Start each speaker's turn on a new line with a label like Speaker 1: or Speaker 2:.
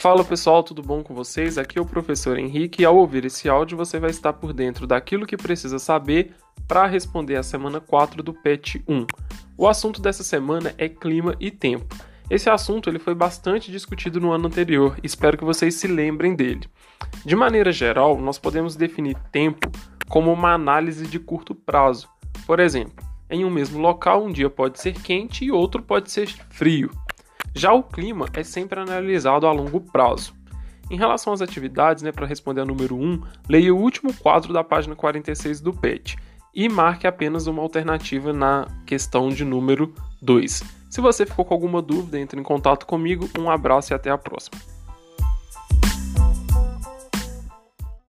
Speaker 1: Fala pessoal, tudo bom com vocês? Aqui é o professor Henrique e ao ouvir esse áudio você vai estar por dentro daquilo que precisa saber para responder a semana 4 do PET 1. O assunto dessa semana é clima e tempo. Esse assunto ele foi bastante discutido no ano anterior, espero que vocês se lembrem dele. De maneira geral, nós podemos definir tempo como uma análise de curto prazo. Por exemplo, em um mesmo local, um dia pode ser quente e outro pode ser frio. Já o clima é sempre analisado a longo prazo. Em relação às atividades, né, para responder a número 1, leia o último quadro da página 46 do PET e marque apenas uma alternativa na questão de número 2. Se você ficou com alguma dúvida, entre em contato comigo. Um abraço e até a próxima.